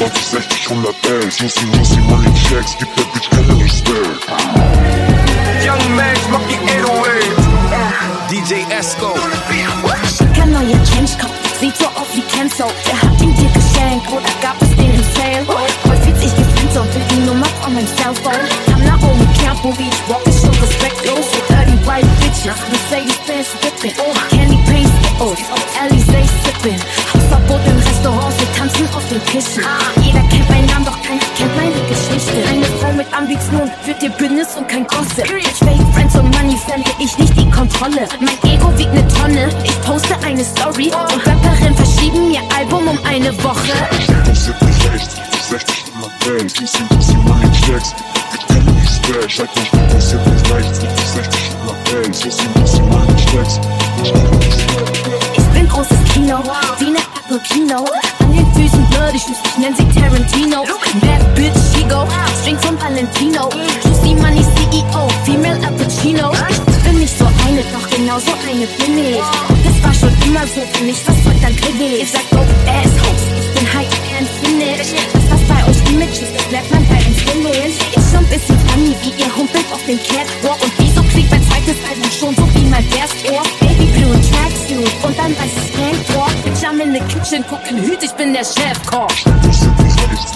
20, 60, 100 Bands. Muss sie, muss sie Money Checks, gibt der Bitch keine Respekt. Young mach die 808. DJ Esco. Schicker neue Trenchcoat, sieht so aus wie Kenzo. Wer hat ihn dir geschenkt oder gab es den im Sale? Voll fühlt sich gefühlt so, will die Nummer von meinem Cellphone. Kam Naomi Campbell, wie ich walk, ist schon respektlos. With dirty white bitches, Mercedes-Benz. Oh, Candy Paint Skittles, Alizé sipping. Tischen. Jeder kennt meinen Namen, doch keiner kennt meine Geschichte. Eine Frau mit Ambition führt ihr Bündnis und kein Gossip. Durch Fake Friends und Money verliere ich nicht die Kontrolle. Mein Ego wiegt ne Tonne, ich poste eine Story und Rapperin verschieben ihr Album um eine Woche. Muss sie nicht rechts, 60, 100 Bands. Muss sie, muss sie Money Checks, gibt keine Respekt. Sag nicht, muss sie nicht rechts, 60, 100 Bands. Muss sie, muss sie Money Checks. Ich bin großes Kino, wie ne Apple Kino. Shoes, ich nenn sie Tarantino. Bad Bitch, she go, Strings von Valentino. Juicy Money CEO, Female Appuccino. Ich bin nicht so eine, doch genau so eine bin ich. Das war schon immer so für mich, was soll dann kritisch? Ihr sagt Dope Assholes, ich bin High-End Finish. Was das bei euch Image ist, das bleibt man bei uns Finish. Ist schon bisschen funny, wie ihr humpelt auf dem Catwalk. Und wieso klingt mein zweites Album schon so wie mein first Ohr? Baby Blue und Tracksuit und dann weißes Tanktop. Bitch, in the kitchen, gucken Hüt, ich bin der Chefkoch. Muss sie nicht rechts,